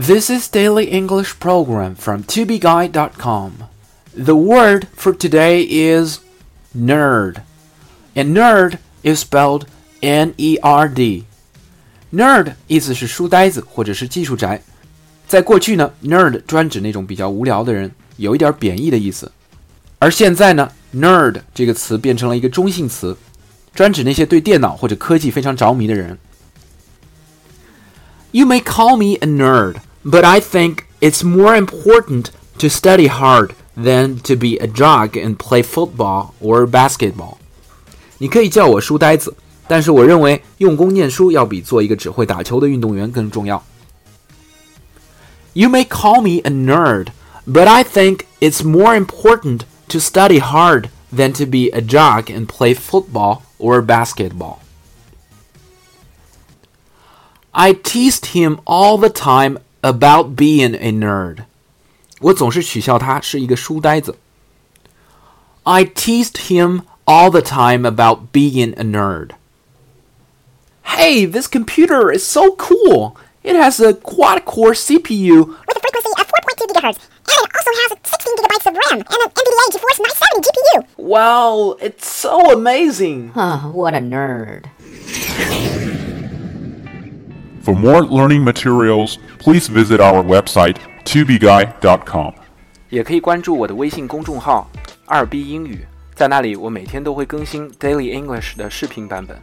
This is Daily English Program from tobeguide.com. The word for today is nerd. And nerd is spelled N E R D. Nerd 意思是书呆子或者是技术宅。在过去呢，nerd 专指那种比较无聊的人，有一点贬义的意思。而现在呢，nerd 这个词变成了一个中性词，专指那些对电脑或者科技非常着迷的人。You may call me a nerd, but I think it's more important to study hard than to be a jock and play football or basketball. 你可以叫我书呆子，但是我认为用功念书要比做一个只会打球的运动员更重要。You may call me a nerd, but I think it's more important to study hard than to be a jock and play football or basketball. I teased him all the time about being a nerd. 我总是取笑他是一个书呆子。I teased him all the time about being a nerd. Hey, this computer is so cool. It has a quad-core CPU with a frequency of 4.2 gigahertz, and it also has 16 gigabytes of RAM and an NVIDIA GeForce 970 GPU. Wow, it's so amazing. Huh, what a nerd. For more learning materials, please visit our website tubeguy.com. 也可以关注我的微信公众号“二 B 英语”，在那里我每天都会更新 Daily English 的视频版本。